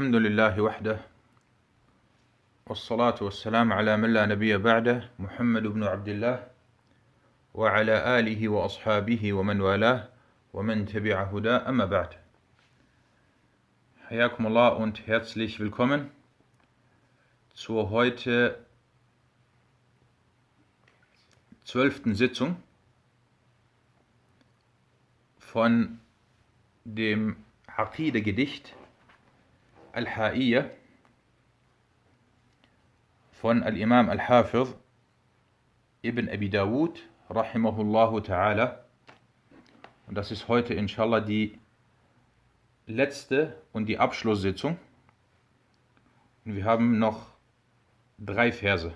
الحمد لله وحده والصلاة والسلام على من لا نبي بعده محمد بن عبد الله وعلى آله وأصحابه ومن والاه ومن تبع هدى أما بعد. حياكم الله und herzlich willkommen zur heute zwölften Sitzung von dem Aqide-Gedicht Al-Ha'iyya von Al-Imam Al-Hafiz Ibn Abi Dawud rahimahullahu ta'ala. Und das ist heute inshallah die letzte und die Abschlusssitzung. Und wir haben noch drei Verse.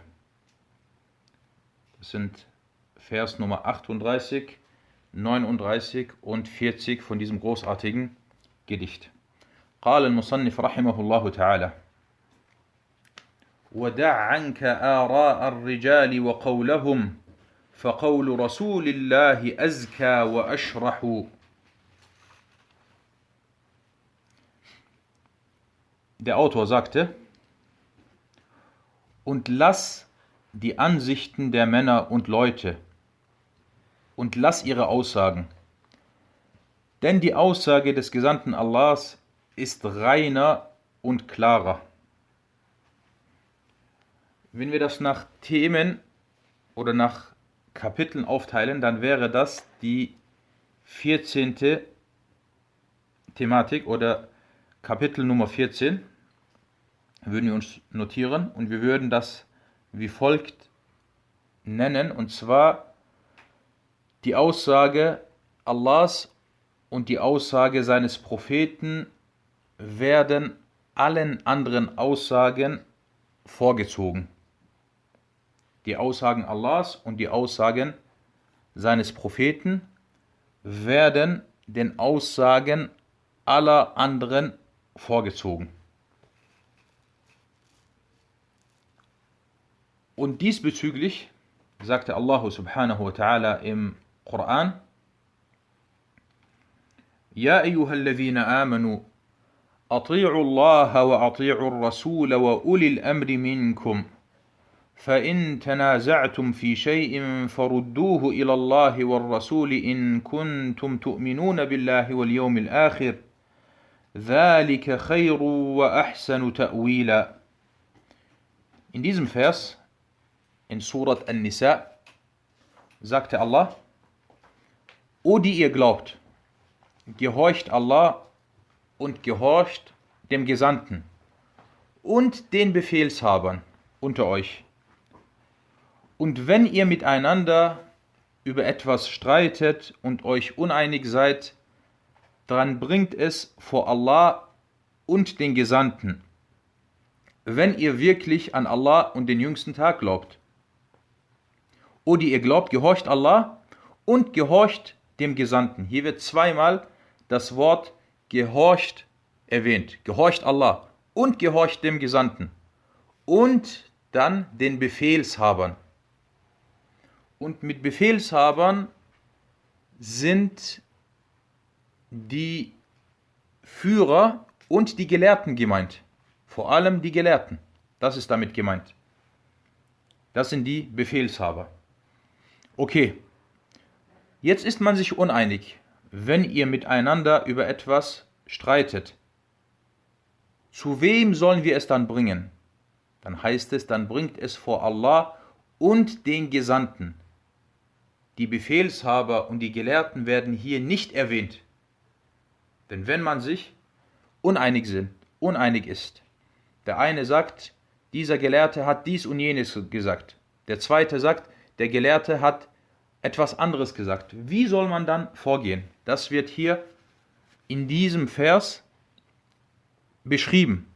Das sind Vers Nummer 38, 39 und 40 von diesem großartigen Gedicht. قال المصنف رحمه الله تعالى ودع عنك آراء الرجال وقولهم فقول رسول الله أزكى وأشرح Der Autor sagte, und lass die Ansichten der Männer und Leute und lass ihre Aussagen. Denn die Aussage des Gesandten Allahs ist reiner und klarer. Wenn wir das nach Themen oder nach Kapiteln aufteilen, dann wäre das die 14. Thematik oder Kapitel Nummer 14. Würden wir uns notieren und wir würden das wie folgt nennen, und zwar die Aussage Allahs und die Aussage seines Propheten werden allen anderen Aussagen vorgezogen. Die Aussagen Allahs und die Aussagen seines Propheten werden den Aussagen aller anderen vorgezogen. Und diesbezüglich sagte Allah subhanahu wa ta'ala im Koran: Ja, ayyuhalladhina amanu آمنوا أطيعوا الله وأطيعوا الرسول وأولي الأمر منكم. فإن تنازعتم في شيء فردوه إلى الله والرسول إن كنتم تؤمنون بالله واليوم الآخر. ذلك خير وأحسن تأويلا. In diesem Vers, in Surat An-Nisa, sagte Allah, O die ihr glaubt, gehorcht Allah und gehorcht dem Gesandten und den Befehlshabern unter euch. Und wenn ihr miteinander über etwas streitet und euch uneinig seid, dann bringt es vor Allah und den Gesandten, wenn ihr wirklich an Allah und den jüngsten Tag glaubt. O die ihr glaubt, gehorcht Allah und gehorcht dem Gesandten. Hier wird zweimal das Wort gehorcht erwähnt. Gehorcht Allah und gehorcht dem Gesandten. Und dann den Befehlshabern. Und mit Befehlshabern sind die Führer und die Gelehrten gemeint. Vor allem die Gelehrten. Das ist damit gemeint. Das sind die Befehlshaber. Okay, jetzt ist man sich uneinig, wenn ihr miteinander über etwas streitet. Zu wem sollen wir es dann bringen? Dann heißt es, dann bringt es vor Allah und den Gesandten. Die Befehlshaber und die Gelehrten werden hier nicht erwähnt. Denn wenn man sich uneinig sind, uneinig ist, der eine sagt, dieser Gelehrte hat dies und jenes gesagt, der zweite sagt, der Gelehrte hat etwas anderes gesagt. Wie soll man dann vorgehen? Das wird hier in diesem Vers beschrieben.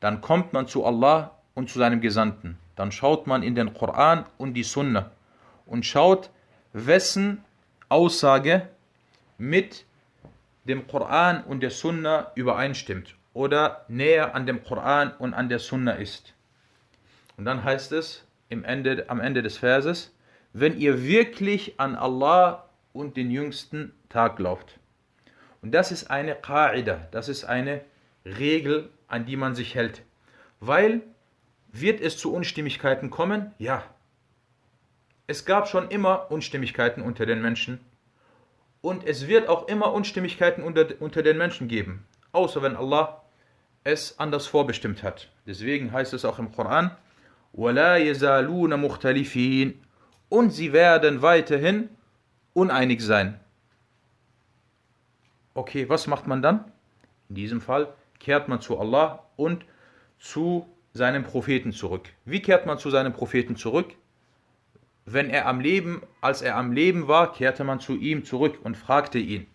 Dann kommt man zu Allah und zu seinem Gesandten. Dann schaut man in den Koran und die Sunna und schaut, wessen Aussage mit dem Koran und der Sunna übereinstimmt oder näher an dem Koran und an der Sunna ist. Und dann heißt es im Ende, am Ende des Verses, wenn ihr wirklich an Allah und den jüngsten Tag glaubt. Und das ist eine Qa'ida, das ist eine Regel an die man sich hält. Weil wird es zu Unstimmigkeiten kommen? Ja. Es gab schon immer Unstimmigkeiten unter den Menschen und es wird auch immer Unstimmigkeiten unter, unter den Menschen geben, außer wenn Allah es anders vorbestimmt hat. Deswegen heißt es auch im Koran, وَلَا يَزَالُونَ مُخْتَلِفِينَ Und sie werden weiterhin uneinig sein. Okay, was macht man dann? In diesem Fall kehrt man zu Allah und zu seinem Propheten zurück. Wie kehrt man zu seinem Propheten zurück? Wenn er am Leben, als er am Leben war, kehrte man zu ihm zurück und fragte ihn.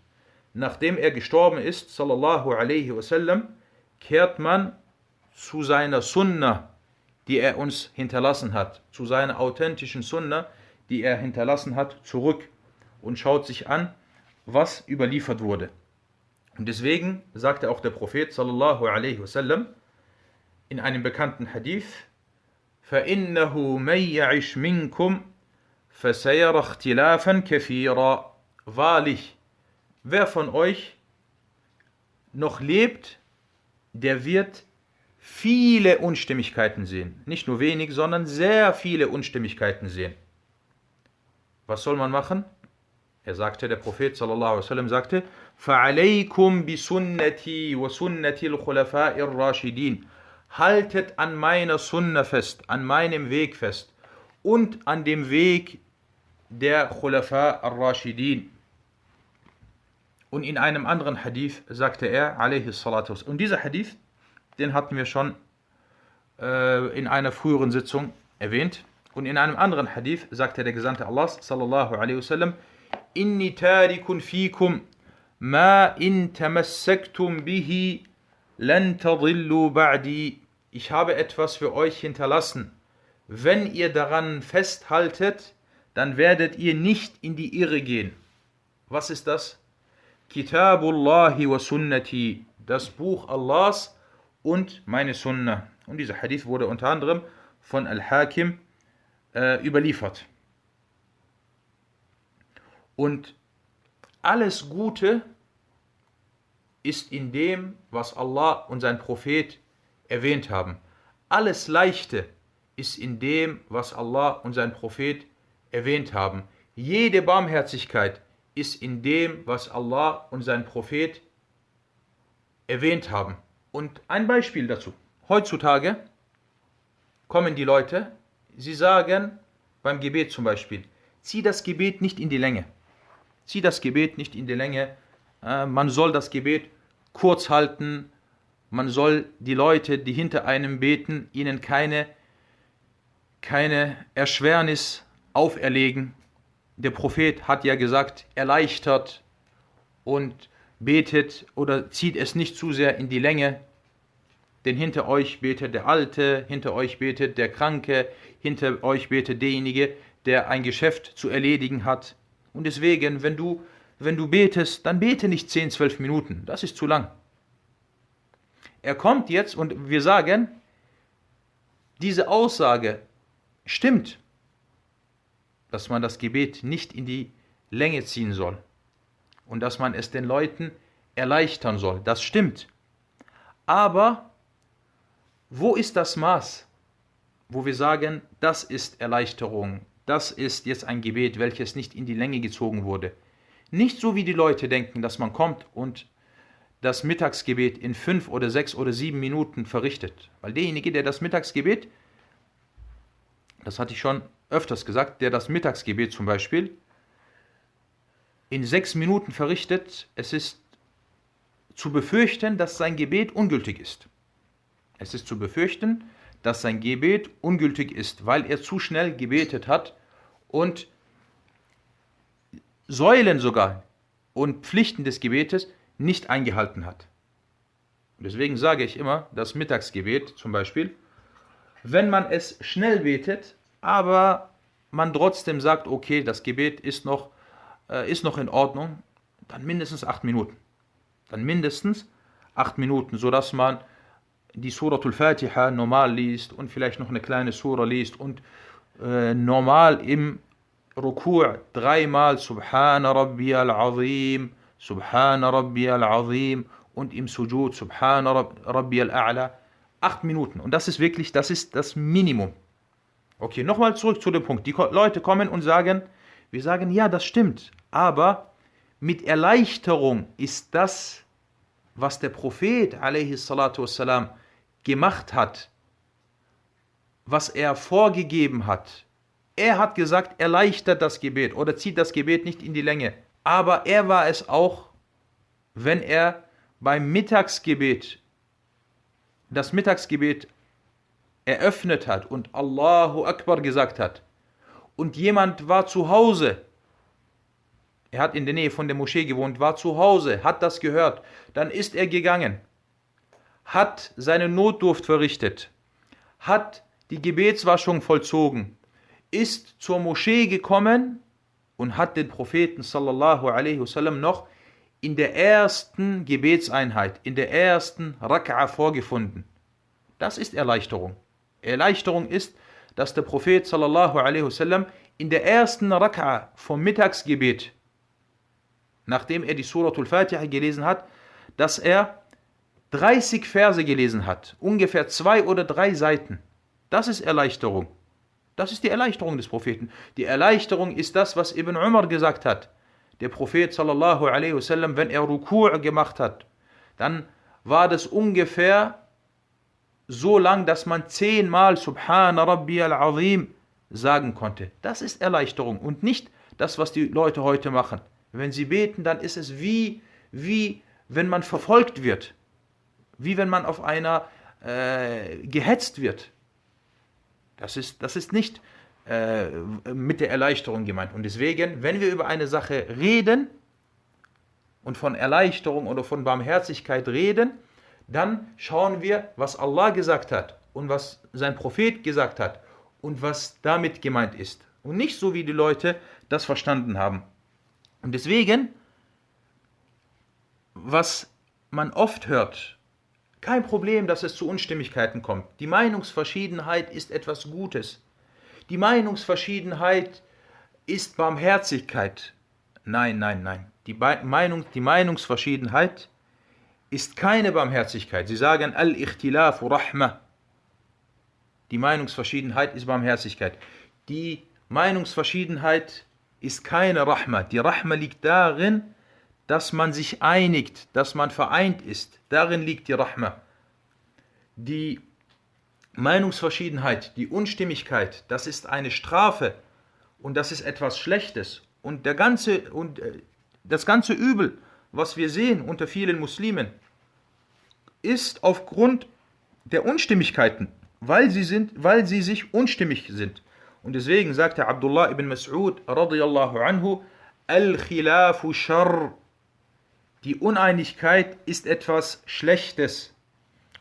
Nachdem er gestorben ist, sallallahu alaihi wasallam, kehrt man zu seiner Sunna, die er uns hinterlassen hat, zu seiner authentischen Sunna, die er hinterlassen hat, zurück und schaut sich an, was überliefert wurde. Und deswegen sagte auch der Prophet sallallahu alaihi wasallam in einem bekannten Hadith: فَإِنَّهُ مَن يَعِشْ مِنكُمْ فَسَيَرَ اخْتِلَافًا كَثِيرًا Wahrlich, wer von euch noch lebt, der wird viele Unstimmigkeiten sehen. Nicht nur wenig, sondern sehr viele Unstimmigkeiten sehen. Was soll man machen? Er sagte, der Prophet sallallahu alaihi wasallam sagte, فَعَلَيْكُمْ بِسُنَّتِي وَسُنَّتِ الْخُلَفَاءِ الرَّاشِدِينَ Haltet an meiner Sunna fest, an meinem Weg fest und an dem Weg der Khulafa al-Rashidin. Und in einem anderen Hadith sagte er, alaihi salatu Und dieser Hadith, den hatten wir schon äh, in einer früheren Sitzung erwähnt. Und in einem anderen Hadith sagte der Gesandte Allah, sallallahu alaihi wasallam, Inni tarikun fikum ma in tamassaktum bihi lan tadillu ba'di. Ich habe etwas für euch hinterlassen. Wenn ihr daran festhaltet, dann werdet ihr nicht in die Irre gehen. Was ist das? Kitabullahi wa sunnati, das Buch Allahs und meine Sunna. Und dieser Hadith wurde unter anderem von Al-Hakim äh, überliefert. Und alles Gute ist in dem, was Allah und sein Prophet erwähnt haben. Alles Leichte ist in dem, was Allah und sein Prophet erwähnt haben. Jede Barmherzigkeit ist in dem, was Allah und sein Prophet erwähnt haben. Und ein Beispiel dazu. Heutzutage kommen die Leute, sie sagen beim Gebet zum Beispiel, zieh das Gebet nicht in die Länge. Zieh das Gebet nicht in die Länge. Äh, man soll das Gebet kurz halten. Man soll die Leute, die hinter einem beten, ihnen keine, keine Erschwernis auferlegen. Der Prophet hat ja gesagt, erleichtert und betet oder zieht es nicht zu sehr in die Länge. Denn hinter euch betet der Alte, hinter euch betet der Kranke, hinter euch betet derjenige, der ein Geschäft zu erledigen hat. Und deswegen, wenn du, wenn du betest, dann bete nicht 10, 12 Minuten. Das ist zu lang. Er kommt jetzt und wir sagen, diese Aussage stimmt, dass man das Gebet nicht in die Länge ziehen soll und dass man es den Leuten erleichtern soll. Das stimmt. Aber wo ist das Maß, wo wir sagen, das ist Erleichterung, das ist jetzt ein Gebet, welches nicht in die Länge gezogen wurde. Nicht so wie die Leute denken, dass man kommt und das Mittagsgebet in fünf oder sechs oder sieben Minuten verrichtet. Weil derjenige, der das Mittagsgebet, das hatte ich schon öfters gesagt, der das Mittagsgebet zum Beispiel in sechs Minuten verrichtet, es ist zu befürchten, dass sein Gebet ungültig ist. Es ist zu befürchten, dass sein Gebet ungültig ist, weil er zu schnell gebetet hat und Säulen sogar und Pflichten des Gebetes nicht eingehalten hat. Deswegen sage ich immer, das Mittagsgebet zum Beispiel, wenn man es schnell betet, aber man trotzdem sagt, okay, das Gebet ist noch, äh, ist noch in Ordnung, dann mindestens acht Minuten. Dann mindestens acht Minuten, sodass man die Suratul Fatiha normal liest und vielleicht noch eine kleine Sura liest und äh, normal im Ruku' dreimal Subhana Rabbi al-Azim, Subhana Rabbi al-Azim und im Sujud, Subhana Rabbi al-A'la, acht Minuten. Und das ist wirklich, das ist das Minimum. Okay, nochmal zurück zu dem Punkt. Die Leute kommen und sagen, wir sagen, ja, das stimmt, aber mit Erleichterung ist das, was der Prophet والسلام, gemacht hat, was er vorgegeben hat. Er hat gesagt, erleichtert das Gebet oder zieht das Gebet nicht in die Länge. Aber er war es auch, wenn er beim Mittagsgebet das Mittagsgebet eröffnet hat und Allahu Akbar gesagt hat und jemand war zu Hause, er hat in der Nähe von der Moschee gewohnt, war zu Hause, hat das gehört, dann ist er gegangen, hat seine Notdurft verrichtet, hat die Gebetswaschung vollzogen, ist zur Moschee gekommen und hat den Propheten sallallahu alaihi wasallam noch in der ersten Gebetseinheit, in der ersten Rak'a vorgefunden. Das ist Erleichterung. Erleichterung ist, dass der Prophet sallallahu alaihi wasallam in der ersten Rak'a vom Mittagsgebet, nachdem er die Suratul Fatiha gelesen hat, dass er 30 Verse gelesen hat, ungefähr zwei oder drei Seiten. Das ist Erleichterung. Das ist die Erleichterung des Propheten. Die Erleichterung ist das, was Ibn Umar gesagt hat. Der Prophet sallallahu alaihi wasallam, wenn er Ruku' gemacht hat, dann war das ungefähr so lang, dass man zehnmal Subhana Rabbi al-Azim sagen konnte. Das ist Erleichterung und nicht das, was die Leute heute machen. Wenn sie beten, dann ist es wie, wie wenn man verfolgt wird, wie wenn man auf einer äh, gehetzt wird. Das ist, das ist nicht äh, mit der Erleichterung gemeint. Und deswegen, wenn wir über eine Sache reden und von Erleichterung oder von Barmherzigkeit reden, dann schauen wir, was Allah gesagt hat und was sein Prophet gesagt hat und was damit gemeint ist. Und nicht so, wie die Leute das verstanden haben. Und deswegen, was man oft hört, kein Problem, dass es zu Unstimmigkeiten kommt. Die Meinungsverschiedenheit ist etwas Gutes. Die Meinungsverschiedenheit ist Barmherzigkeit. Nein, nein, nein. Die, Meinung, die Meinungsverschiedenheit ist keine Barmherzigkeit. Sie sagen Al-Ikhtilafu Rahma. Die Meinungsverschiedenheit ist Barmherzigkeit. Die Meinungsverschiedenheit ist keine Rahma. Die Rahma liegt darin, dass man sich einigt, dass man vereint ist. Darin liegt die Rahma. Die Meinungsverschiedenheit, die Unstimmigkeit, das ist eine Strafe und das ist etwas Schlechtes. Und, der ganze, und äh, das ganze Übel, was wir sehen unter vielen Muslimen, ist aufgrund der Unstimmigkeiten, weil sie, sind, weil sie sich unstimmig sind. Und deswegen sagte Abdullah ibn Mas'ud radiyallahu anhu, Al-Khilafu Shar. Die Uneinigkeit ist etwas Schlechtes.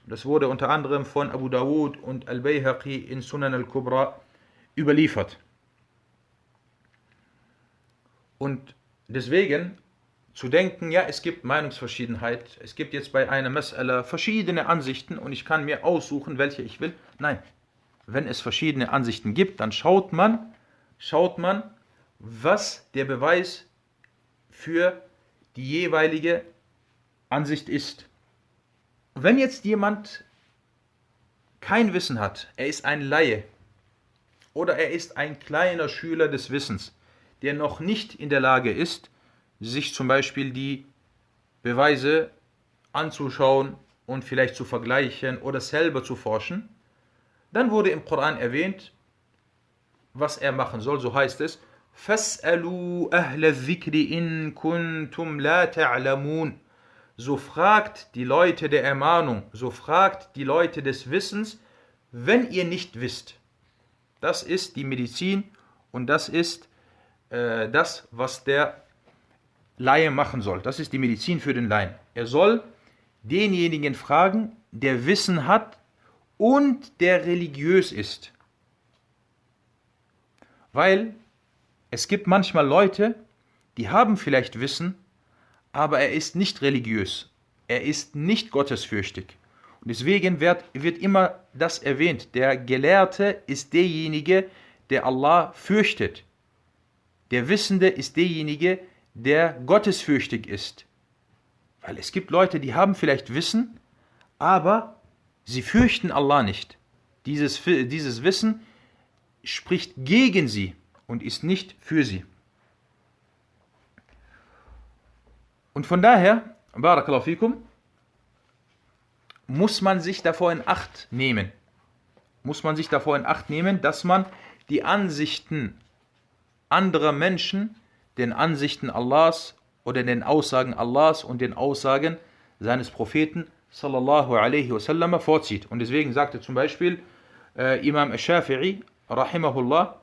Das wurde unter anderem von Abu Dawud und Al-Bayhaqi in Sunan al-Kubra überliefert. Und deswegen zu denken, ja, es gibt Meinungsverschiedenheit, es gibt jetzt bei einer Mas'ala verschiedene Ansichten und ich kann mir aussuchen, welche ich will. Nein, wenn es verschiedene Ansichten gibt, dann schaut man, schaut man, was der Beweis für die jeweilige Ansicht ist. Wenn jetzt jemand kein Wissen hat, er ist ein Laie oder er ist ein kleiner Schüler des Wissens, der noch nicht in der Lage ist, sich zum Beispiel die Beweise anzuschauen und vielleicht zu vergleichen oder selber zu forschen. Dann wurde im Koran erwähnt, was er machen soll, so heißt es, Fas'alu ahla dhikri in kuntum la ta'lamun. So fragt die Leute der Ermahnung, so fragt die Leute des Wissens, wenn ihr nicht wisst. Das ist die Medizin und das ist äh, das, was der Laie machen soll. Das ist die Medizin für den Laien. Er soll denjenigen fragen, der Wissen hat und der religiös ist. Weil es gibt manchmal Leute, die haben vielleicht Wissen, aber er ist nicht religiös. Er ist nicht gottesfürchtig. Und deswegen wird, wird immer das erwähnt. Der Gelehrte ist derjenige, der Allah fürchtet. Der Wissende ist derjenige, der gottesfürchtig ist. Weil es gibt Leute, die haben vielleicht Wissen, aber sie fürchten Allah nicht. Dieses, dieses Wissen spricht gegen sie und ist nicht für sie. Und von daher, Barakallahu fikum, muss man sich davor in Acht nehmen. Muss man sich davor in Acht nehmen, dass man die Ansichten anderer Menschen den Ansichten Allahs oder den Aussagen Allahs und den Aussagen seines Propheten sallallahu alaihi wasallam vorzieht. Und deswegen sagte zum Beispiel äh, Imam Shafi'i rahimahullah,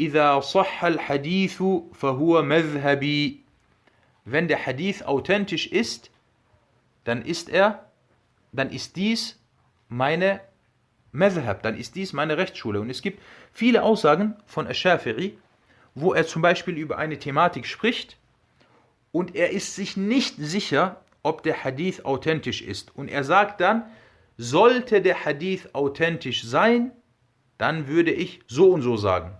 إذا صح الحديث فهو مذهبي. Wenn der Hadith authentisch ist, dann ist er, dann ist dies meine Madhab, dann ist dies meine Rechtsschule. Und es gibt viele Aussagen von Ash-Shafi'i, wo er zum Beispiel über eine Thematik spricht und er ist sich nicht sicher, ob der Hadith authentisch ist. Und er sagt dann, sollte der Hadith authentisch sein, dann würde ich so und so sagen.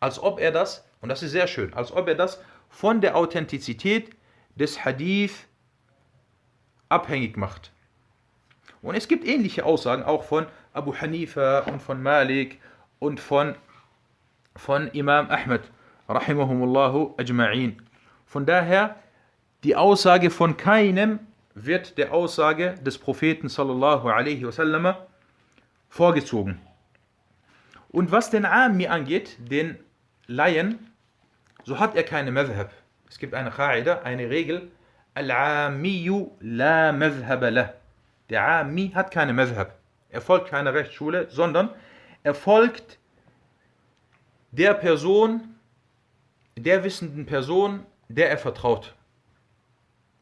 Als ob er das, und das ist sehr schön, als ob er das von der Authentizität des Hadith abhängig macht. Und es gibt ähnliche Aussagen auch von Abu Hanifa und von Malik und von, von Imam Ahmed, rahimahumullahu ajma'in. Von daher, die Aussage von keinem wird der Aussage des Propheten sallallahu alaihi wasallam vorgezogen. Und was den Ami angeht, den Laien, so hat er keine Madhab. Es gibt eine Qaida, eine Regel, Al-Amiyu la Madhab. Der Ami hat keine Madhab. Er folgt keiner Rechtsschule, sondern er folgt der Person, der wissenden Person, der er vertraut.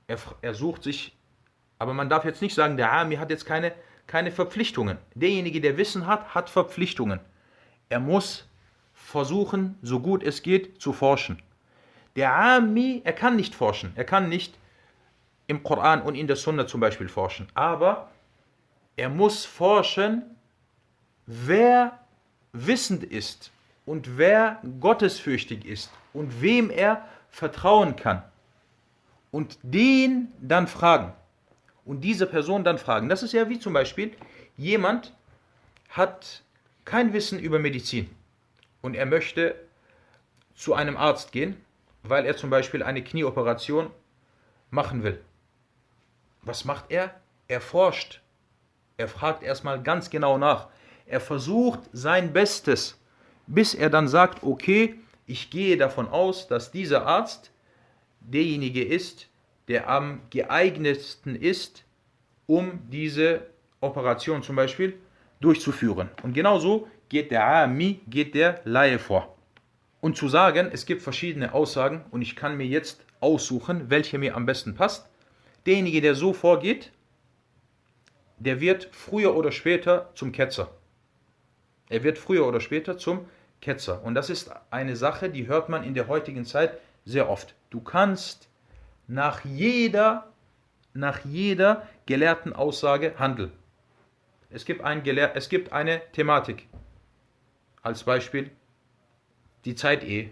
Er, er sucht sich, aber man darf jetzt nicht sagen, der Ami hat jetzt keine, keine Verpflichtungen. Derjenige, der Wissen hat, hat Verpflichtungen. Er muss versuchen, so gut es geht, zu forschen. Der Ami, er kann nicht forschen. Er kann nicht im Koran und in der Sunna zum Beispiel forschen. Aber er muss forschen, wer wissend ist und wer gottesfürchtig ist und wem er vertrauen kann. Und den dann fragen. Und diese Person dann fragen. Das ist ja wie zum Beispiel, jemand hat kein Wissen über Medizin und er möchte zu einem Arzt gehen, weil er zum Beispiel eine Knieoperation machen will. Was macht er? Er forscht. Er fragt erstmal ganz genau nach. Er versucht sein Bestes, bis er dann sagt, okay, ich gehe davon aus, dass dieser Arzt derjenige ist, der am geeignetsten ist, um diese Operation zum Beispiel durchzuführen. Und genauso geht der Ami, geht der Laie vor. Und zu sagen, es gibt verschiedene Aussagen und ich kann mir jetzt aussuchen, welche mir am besten passt, derjenige, der so vorgeht, der wird früher oder später zum Ketzer. Er wird früher oder später zum Ketzer. Und das ist eine Sache, die hört man in der heutigen Zeit sehr oft. Du kannst nach jeder, nach jeder gelehrten Aussage handeln. Es gibt, ein Gelehr es gibt eine Thematik. Als Beispiel die Zeitehe.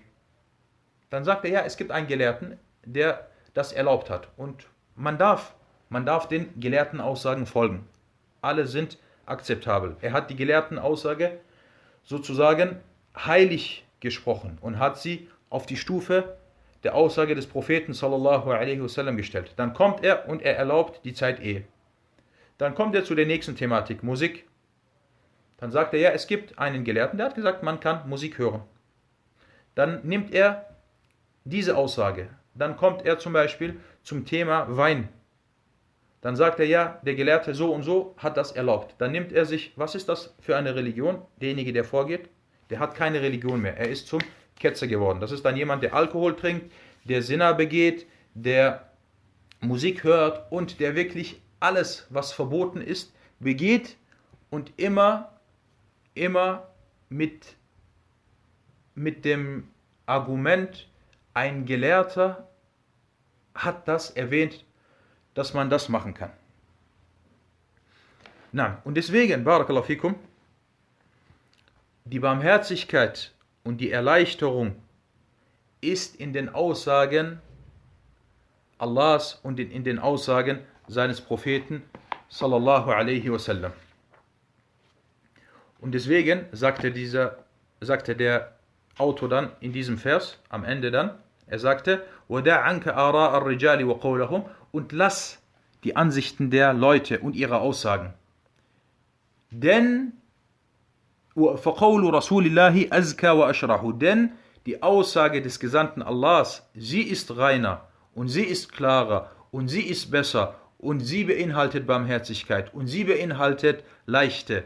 Dann sagt er, ja, es gibt einen Gelehrten, der das erlaubt hat. Und man darf, man darf den gelehrten Aussagen folgen. Alle sind akzeptabel. Er hat die gelehrten Aussage sozusagen heilig gesprochen und hat sie auf die Stufe der Aussage des Propheten sallallahu alaihi wasallam gestellt. Dann kommt er und er erlaubt die Zeitehe. Dann kommt er zu der nächsten Thematik, Musik. Dann sagt er, ja, es gibt einen Gelehrten, der hat gesagt, man kann Musik hören. Dann nimmt er diese Aussage. Dann kommt er zum Beispiel zum Thema Wein. Dann sagt er, ja, der Gelehrte so und so hat das erlaubt. Dann nimmt er sich, was ist das für eine Religion? Derjenige, der vorgeht, der hat keine Religion mehr. Er ist zum Ketzer geworden. Das ist dann jemand, der Alkohol trinkt, der Sinner begeht, der Musik hört und der wirklich alles, was verboten ist, begeht und immer, immer mit, mit dem Argument, ein Gelehrter hat das erwähnt, dass man das machen kann. Na, und deswegen, Barakallahu fikum, die Barmherzigkeit und die Erleichterung ist in den Aussagen Allahs und in, in den Aussagen seines Propheten sallallahu alaihi wasallam. Und deswegen sagte, dieser, sagte der Autor dann in diesem Vers, am Ende dann, er sagte, und lass die Ansichten der Leute und ihre Aussagen. Denn denn die Aussage des Gesandten Allahs, sie ist reiner und sie ist klarer und sie ist besser und sie beinhaltet Barmherzigkeit und sie beinhaltet Leichte.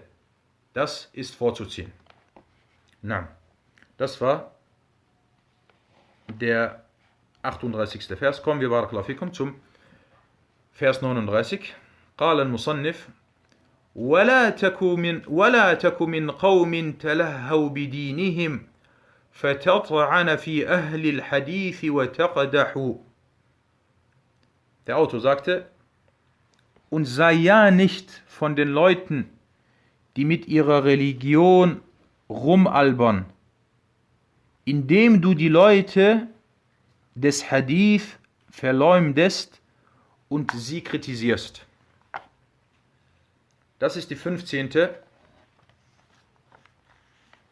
Das ist vorzuziehen. Na, das war der 38. Vers. Kommen wir, Barakallahu fikum, zum Vers 39. قال المصنف ولا تك من ولا تك من قوم تلهوا بدينهم فتطعن في أهل الحديث وتقدحوا Der Autor sagte, und sei ja nicht von den Leuten, die mit ihrer Religion rumalbern, indem du die Leute des Hadith verleumdest und sie kritisierst. Das ist die 15.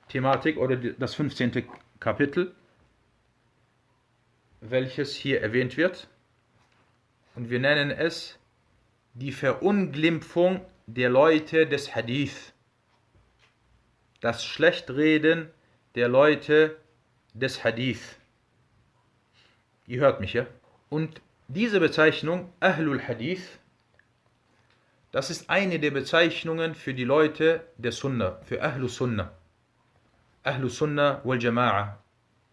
Thematik oder das 15. Kapitel, welches hier erwähnt wird. Und wir nennen es die Verunglimpfung der Leute des Hadith. Das Schlechtreden der Leute des Hadith. Ihr hört mich, ja? Und diese Bezeichnung, Ahlul Hadith, das ist eine der Bezeichnungen für die Leute der Sunna, für Ahlus Sunnah. Ahlus Sunnah wal Jama'a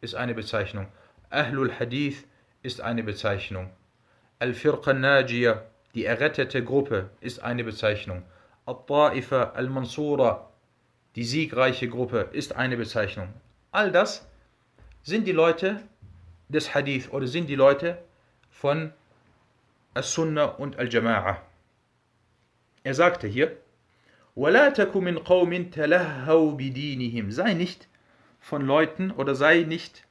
ist eine Bezeichnung. Ahlul Hadith ist eine Bezeichnung. Al-Firqa Najiyah, die errettete Gruppe, ist eine Bezeichnung. Al-Ta'ifa Al-Mansura, die siegreiche Gruppe ist eine Bezeichnung. All das sind die Leute des Hadith oder sind die Leute von As-Sunnah und Al-Jama'ah. Er sagte hier, Sei nicht von Leuten oder sei nicht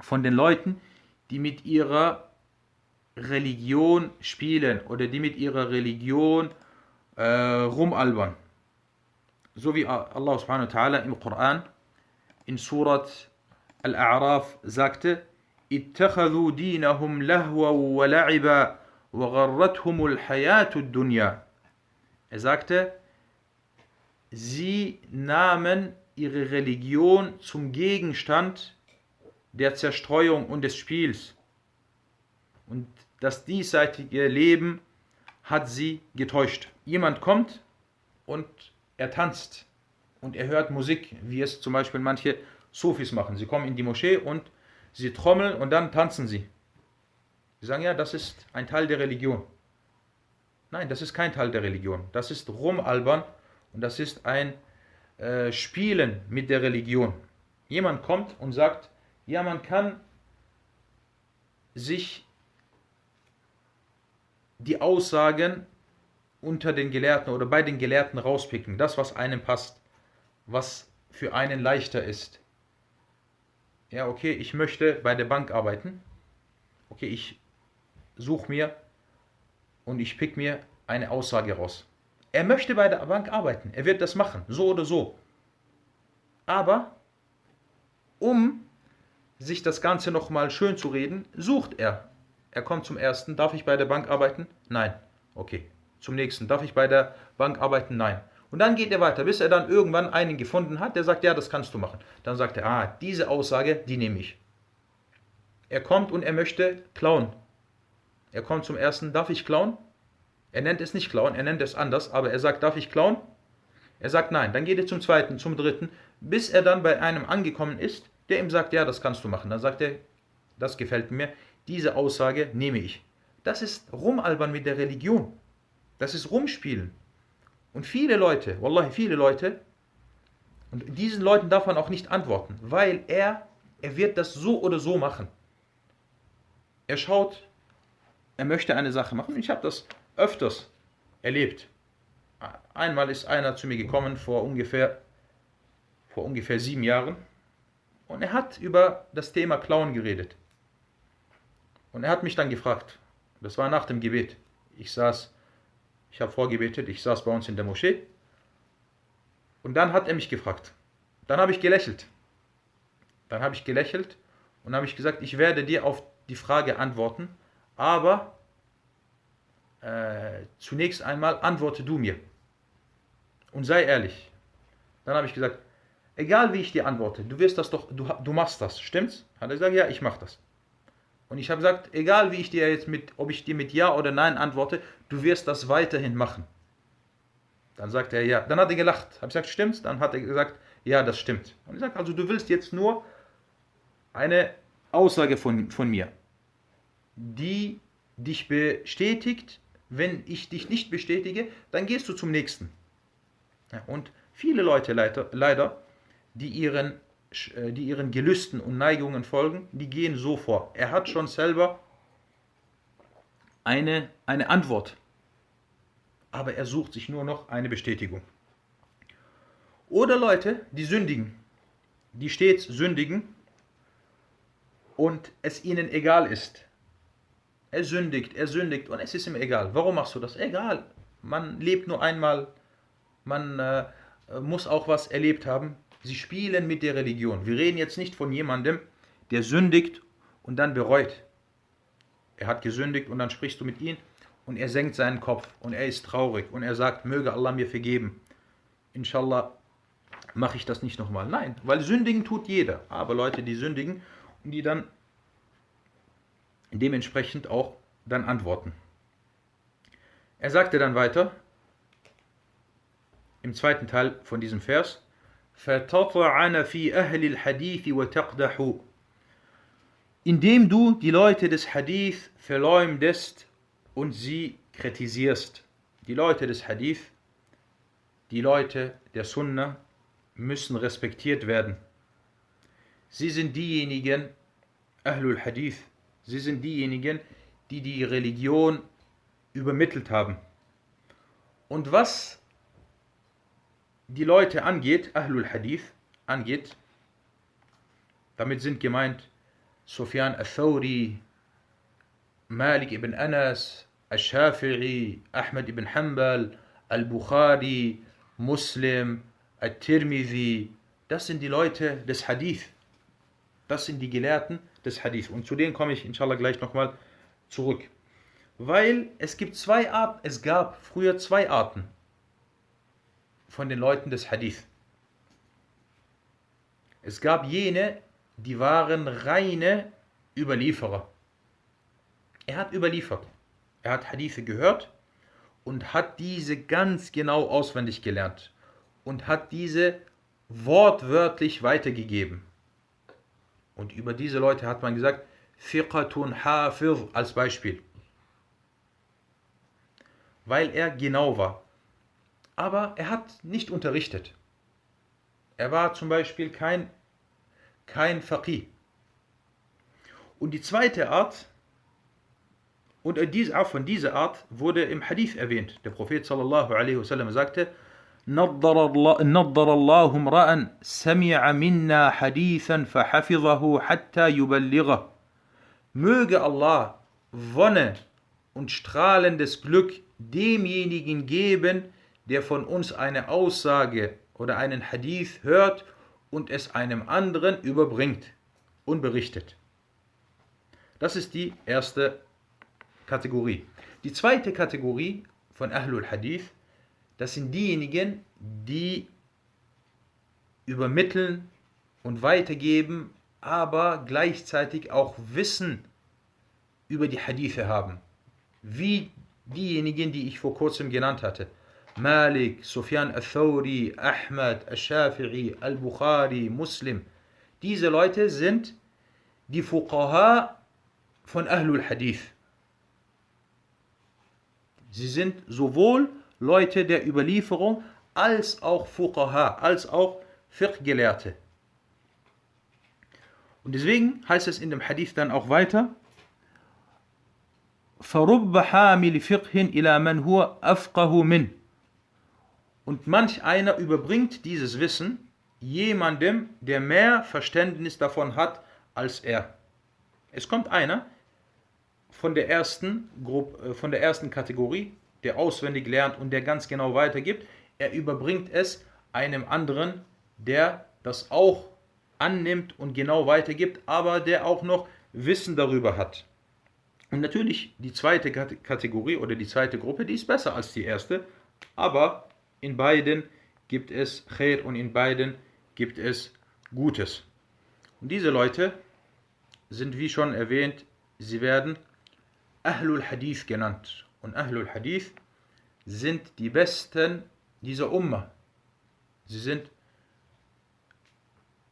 von den Leuten, die mit ihrer Religion spielen oder die mit ihrer Religion äh, rumalbern So wie Allah subhanahu wa ta'ala im Koran in Surat Al-A'raf sagte, اتخذوا دينهم لهوا ولعبا وغرتهم الحياة الدنيا. Er sagte, sie nahmen ihre Religion zum Gegenstand der Zerstreuung und des Spiels. Und das diesseitige Leben hat sie getäuscht. Jemand kommt und er tanzt und er hört Musik, wie es zum Beispiel manche Sufis machen. Sie kommen in die Moschee und sie trommeln und dann tanzen sie. Sie sagen ja, das ist ein Teil der Religion. Nein, das ist kein Teil der Religion. Das ist Rumalbern und das ist ein äh, Spielen mit der Religion. Jemand kommt und sagt, ja, man kann sich die Aussagen unter den Gelehrten oder bei den Gelehrten rauspicken, das, was einem passt, was für einen leichter ist. Ja, okay, ich möchte bei der Bank arbeiten. Okay, ich suche mir und ich pick mir eine Aussage raus. Er möchte bei der Bank arbeiten, er wird das machen, so oder so. Aber um sich das Ganze nochmal schön zu reden, sucht er. Er kommt zum ersten, darf ich bei der Bank arbeiten? Nein. Okay. Zum nächsten, darf ich bei der Bank arbeiten? Nein. Und dann geht er weiter, bis er dann irgendwann einen gefunden hat, der sagt, ja, das kannst du machen. Dann sagt er, ah, diese Aussage, die nehme ich. Er kommt und er möchte klauen. Er kommt zum ersten, darf ich klauen? Er nennt es nicht klauen, er nennt es anders, aber er sagt, darf ich klauen? Er sagt nein. Dann geht er zum zweiten, zum dritten, bis er dann bei einem angekommen ist, der ihm sagt, ja, das kannst du machen. Dann sagt er, das gefällt mir, diese Aussage nehme ich. Das ist Rumalbern mit der Religion. Das ist Rumspielen. Und viele Leute, wallahi, viele Leute, und diesen Leuten darf man auch nicht antworten, weil er, er wird das so oder so machen. Er schaut, er möchte eine Sache machen. Ich habe das öfters erlebt. Einmal ist einer zu mir gekommen vor ungefähr, vor ungefähr sieben Jahren und er hat über das Thema Klauen geredet. Und er hat mich dann gefragt, das war nach dem Gebet, ich saß, ich habe vorgebetet, ich saß bei uns in der Moschee und dann hat er mich gefragt. Dann habe ich gelächelt. Dann habe ich gelächelt und habe ich gesagt, ich werde dir auf die Frage antworten, aber äh, zunächst einmal antworte du mir und sei ehrlich. Dann habe ich gesagt, egal wie ich dir antworte, du wirst das doch, du, du machst das, stimmt's? Hat er gesagt, ja, ich mache das. Und ich habe gesagt, egal wie ich dir jetzt mit, ob ich dir mit Ja oder Nein antworte, du wirst das weiterhin machen. Dann sagt er ja. Dann hat er gelacht. Habe ich gesagt, stimmt's? Dann hat er gesagt, ja, das stimmt. Und ich sage, also du willst jetzt nur eine Aussage von, von mir, die dich bestätigt. Wenn ich dich nicht bestätige, dann gehst du zum nächsten. Ja, und viele Leute leider, leider die ihren die ihren Gelüsten und Neigungen folgen, die gehen so vor. Er hat schon selber eine, eine Antwort, aber er sucht sich nur noch eine Bestätigung. Oder Leute, die sündigen, die stets sündigen und es ihnen egal ist. Er sündigt, er sündigt und es ist ihm egal. Warum machst du das? Egal. Man lebt nur einmal, man äh, muss auch was erlebt haben. Sie spielen mit der Religion. Wir reden jetzt nicht von jemandem, der sündigt und dann bereut. Er hat gesündigt und dann sprichst du mit ihm und er senkt seinen Kopf und er ist traurig und er sagt, möge Allah mir vergeben. Inshallah mache ich das nicht nochmal. Nein, weil sündigen tut jeder. Aber Leute, die sündigen und die dann dementsprechend auch dann antworten. Er sagte dann weiter im zweiten Teil von diesem Vers, فتطعن في أهل الحديث وتقدح indem du die Leute des Hadith verleumdest und sie kritisierst. Die Leute des Hadith, die Leute der Sunna müssen respektiert werden. Sie sind diejenigen, Ahlul Hadith, sie sind diejenigen, die die Religion übermittelt haben. Und was die Leute angeht, Ahlul Hadith angeht, damit sind gemeint Sufyan al-Thawri, Malik ibn Anas, al-Shafi'i, Ahmed ibn Hanbal, al-Bukhari, Muslim, al-Tirmidhi, das sind die Leute des Hadith. Das sind die Gelehrten des Hadith. Und zu denen komme ich inshallah gleich nochmal zurück. Weil es gibt zwei Arten, es gab früher zwei Arten von den Leuten des Hadith. Es gab jene, die waren reine Überlieferer. Er hat überliefert. Er hat Hadithe gehört und hat diese ganz genau auswendig gelernt und hat diese wortwörtlich weitergegeben. Und über diese Leute hat man gesagt, Fiqatun Hafiz als Beispiel. Weil er genau war aber er hat nicht unterrichtet. Er war zum Beispiel kein, kein Faqih. Und die zweite Art, und von dieser Art wurde im Hadith erwähnt. Der Prophet sallallahu alaihi wasallam sagte, نضر الله, نضر الله امرأ سمع منا حديثا فحفظه حتى يبلغه. Möge Allah Wonne und strahlendes Glück demjenigen geben, der von uns eine Aussage oder einen Hadith hört und es einem anderen überbringt und berichtet. Das ist die erste Kategorie. Die zweite Kategorie von Ahlul Hadith, das sind diejenigen, die übermitteln und weitergeben, aber gleichzeitig auch Wissen über die Hadithe haben. Wie diejenigen, die ich vor kurzem genannt hatte. Malik, Sufyan al-Thawri, Ahmad, al-Shafi'i, al-Bukhari, Muslim. Diese Leute sind die Fuqaha von Ahlul Hadith. Sie sind sowohl Leute der Überlieferung als auch Fuqaha, als auch Fiqh-Gelehrte. Und deswegen heißt es in dem Hadith dann auch weiter, فَرُبَّ حَامِلِ فِقْهٍ إِلَى مَنْ هُوَ أَفْقَهُ مِنْ und manch einer überbringt dieses Wissen jemandem, der mehr Verständnis davon hat als er. Es kommt einer von der ersten Gruppe, äh, von der ersten Kategorie, der auswendig lernt und der ganz genau weitergibt, er überbringt es einem anderen, der das auch annimmt und genau weitergibt, aber der auch noch Wissen darüber hat. Und natürlich die zweite Kategorie oder die zweite Gruppe, die ist besser als die erste, aber in beiden gibt es Khair und in beiden gibt es Gutes. Und diese Leute sind wie schon erwähnt, sie werden Ahlul Hadith genannt. Und Ahlul Hadith sind die Besten dieser Umma. Sie sind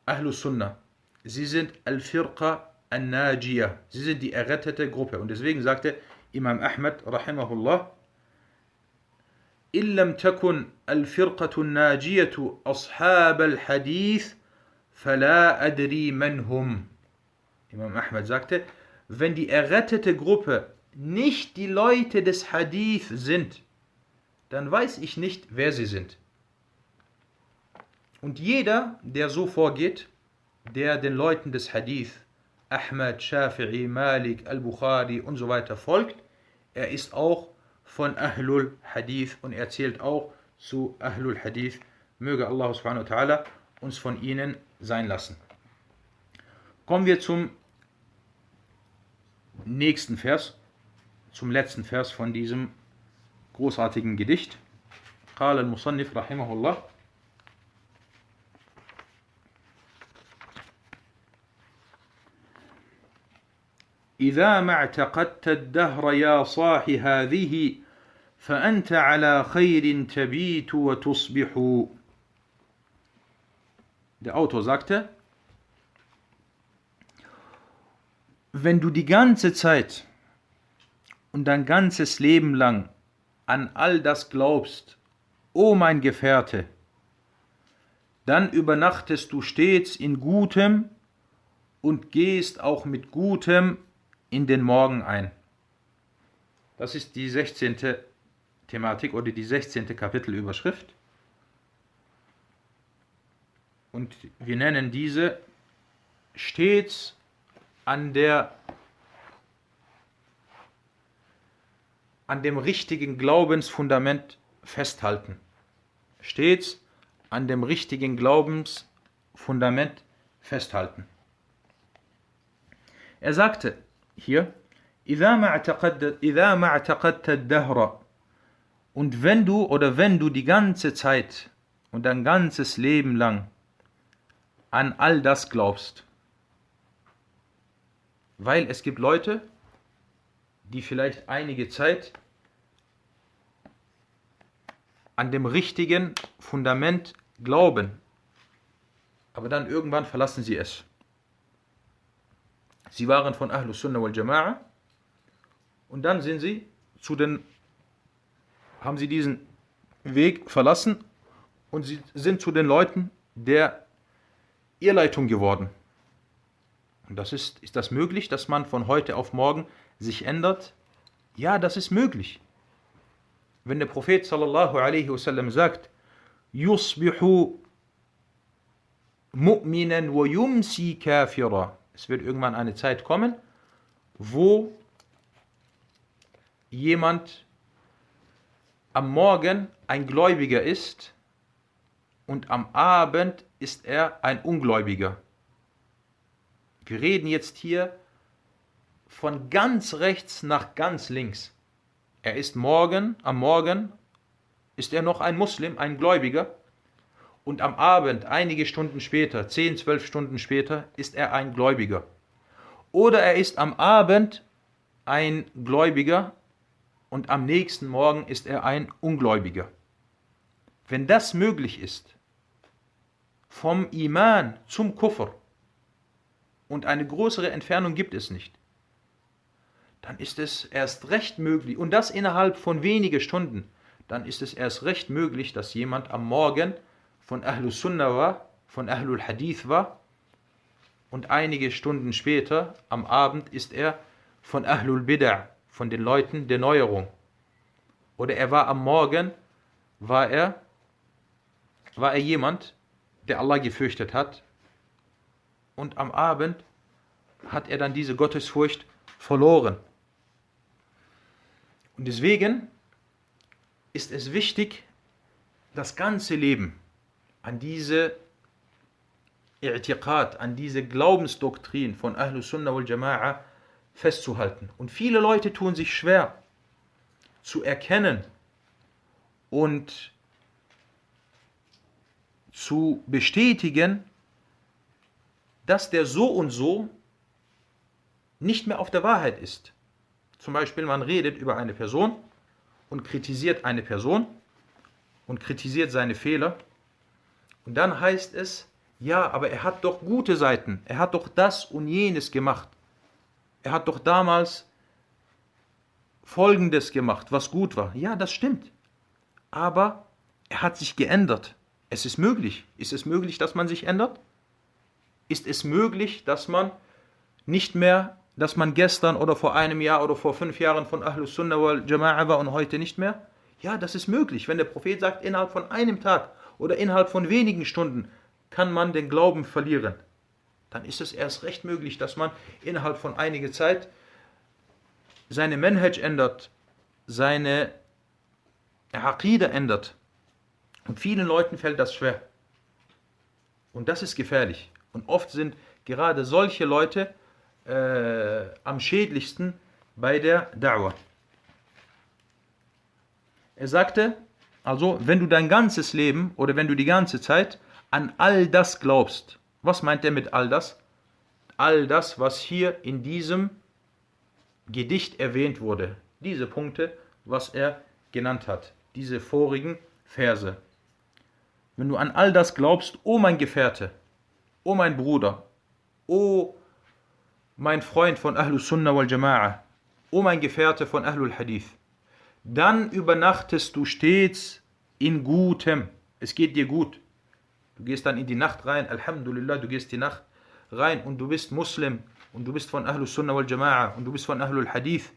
Ahlus Sunnah. Sie sind Al-Firqa An-Najiyah. Sie sind die errettete Gruppe. Und deswegen sagte Imam Ahmad, rahimahullah, إن لم تكن الفرقة الناجية أصحاب الحديث فلا أدري من هم. Imam Ahmad sagte, wenn die errettete Gruppe nicht die Leute des Hadith sind, dann weiß ich nicht, wer sie sind. Und jeder, der so vorgeht, der den Leuten des Hadith, Ahmad, Shafi'i, Malik, Al-Bukhari und so weiter folgt, er ist auch von Ahlul Hadith und er zählt auch zu Ahlul Hadith. Möge Allah subhanahu wa ta'ala uns von ihnen sein lassen. Kommen wir zum nächsten Vers, zum letzten Vers von diesem großartigen Gedicht. قال المصنف رحمه الله إذا ما اعتقدت الدهر يا صاح هذه فأنت على خير تبيت وتصبح Der Autor sagte, wenn du die ganze Zeit und dein ganzes Leben lang an all das glaubst, o mein Gefährte, dann übernachtest du stets in Gutem und gehst auch mit Gutem in den Morgen ein. Das ist die 16. Thematik oder die 16. Kapitelüberschrift. Und wir nennen diese stets an der an dem richtigen Glaubensfundament festhalten. Stets an dem richtigen Glaubensfundament festhalten. Er sagte, hier, إذا ما اعتقدت الدهر und wenn du oder wenn du die ganze Zeit und dein ganzes Leben lang an all das glaubst, weil es gibt Leute, die vielleicht einige Zeit an dem richtigen Fundament glauben, aber dann irgendwann verlassen sie es. Sie waren von Ahlus Sunnah wal Jama'a und dann sind sie zu den, haben sie diesen Weg verlassen und sie sind zu den Leuten der Irrleitung geworden. Und das ist, ist das möglich, dass man von heute auf morgen sich ändert? Ja, das ist möglich. Wenn der Prophet sallallahu alaihi wasallam sagt, yusbihu mu'minan wa yumsi kafira, es wird irgendwann eine Zeit kommen, wo jemand am Morgen ein Gläubiger ist und am Abend ist er ein Ungläubiger. Wir reden jetzt hier von ganz rechts nach ganz links. Er ist morgen, am Morgen ist er noch ein Muslim, ein Gläubiger und am Abend, einige Stunden später, 10, 12 Stunden später, ist er ein Gläubiger. Oder er ist am Abend ein Gläubiger und am nächsten Morgen ist er ein Ungläubiger. Wenn das möglich ist, vom Iman zum Kufr, und eine größere Entfernung gibt es nicht, dann ist es erst recht möglich, und das innerhalb von wenigen Stunden, dann ist es erst recht möglich, dass jemand am Morgen von Ahlus Sunnah war, von Ahlul Hadith war und einige Stunden später, am Abend, ist er von Ahlul Bid'ah, von den Leuten der Neuerung. Oder er war am Morgen, war er, war er jemand, der Allah gefürchtet hat und am Abend hat er dann diese Gottesfurcht verloren. Und deswegen ist es wichtig, das ganze Leben an diese I'tiqad, an diese Glaubensdoktrin von Ahlus Sunnah wal Jama'a festzuhalten. Und viele Leute tun sich schwer zu erkennen und zu bestätigen, dass der so und so nicht mehr auf der Wahrheit ist. Zum Beispiel, man redet über eine Person und kritisiert eine Person und kritisiert seine Fehler. Und dann heißt es, ja, aber er hat doch gute Seiten. Er hat doch das und jenes gemacht. Er hat doch damals Folgendes gemacht, was gut war. Ja, das stimmt. Aber er hat sich geändert. Es ist möglich. Ist es möglich, dass man sich ändert? Ist es möglich, dass man nicht mehr dass man gestern oder vor einem Jahr oder vor fünf Jahren von Ahlus Sunnah wal Jama'a war und heute nicht mehr? Ja, das ist möglich. Wenn der Prophet sagt, innerhalb von einem Tag oder innerhalb von wenigen Stunden kann man den Glauben verlieren, dann ist es erst recht möglich, dass man innerhalb von einiger Zeit seine Manhaj ändert, seine Aqida ändert. Und vielen Leuten fällt das schwer. Und das ist gefährlich. Und oft sind gerade solche Leute, äh, am schädlichsten bei der Da'wah. Er sagte, also wenn du dein ganzes Leben oder wenn du die ganze Zeit an all das glaubst, was meint er mit all das? All das, was hier in diesem Gedicht erwähnt wurde, diese Punkte, was er genannt hat, diese vorigen Verse. Wenn du an all das glaubst, o mein Gefährte, o mein Bruder, o mein Freund von Ahlus Sunnah wal Jama'a, o mein Gefährte von Ahlul Hadith, dann übernachtest du stets in Gutem. Es geht dir gut. Du gehst dann in die Nacht rein, Alhamdulillah, du gehst die Nacht rein und du bist Muslim und du bist von Ahlus Sunnah wal Jama'a und du bist von Ahlul Hadith.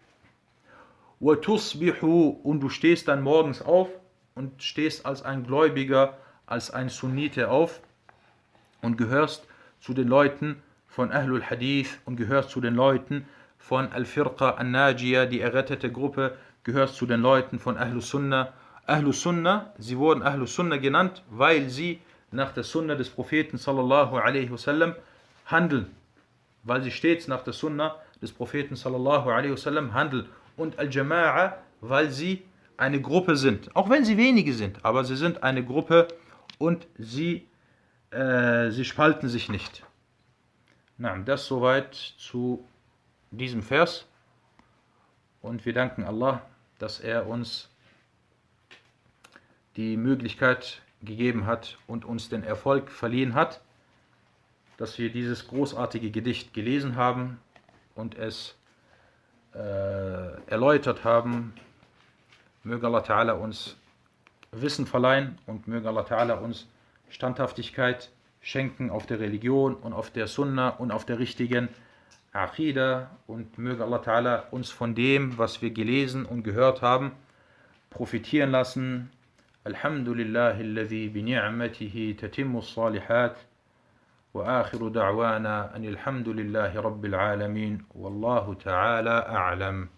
Und du stehst dann morgens auf und stehst als ein Gläubiger, als ein Sunnite auf und gehörst zu den Leuten, von Ahlul Hadith und gehörst zu den Leuten von Al-Firqa An-Najiyah, die errettete Gruppe, gehörst zu den Leuten von Ahlus Sunnah. Ahlus Sunnah, sie wurden Ahlus Sunnah genannt, weil sie nach der Sunnah des Propheten sallallahu alaihi wasallam handeln. Weil sie stets nach der Sunnah des Propheten sallallahu alaihi wasallam handeln. Und Al-Jama'a, weil sie eine Gruppe sind. Auch wenn sie wenige sind, aber sie sind eine Gruppe und sie, äh, sie spalten sich nicht. Na, das soweit zu diesem Vers. Und wir danken Allah, dass er uns die Möglichkeit gegeben hat und uns den Erfolg verliehen hat, dass wir dieses großartige Gedicht gelesen haben und es äh, erläutert haben. Möge Allah Ta'ala uns Wissen verleihen und möge Allah Ta'ala uns Standhaftigkeit schenken auf der Religion und auf der Sunna und auf der richtigen Aqidah und möge Allah Ta'ala uns von dem, was wir gelesen und gehört haben, profitieren lassen. Alhamdulillah, alladhi bi ni'matihi tatimmu salihat. وآخر دعوانا أن الحمد لله رب العالمين والله تعالى أعلم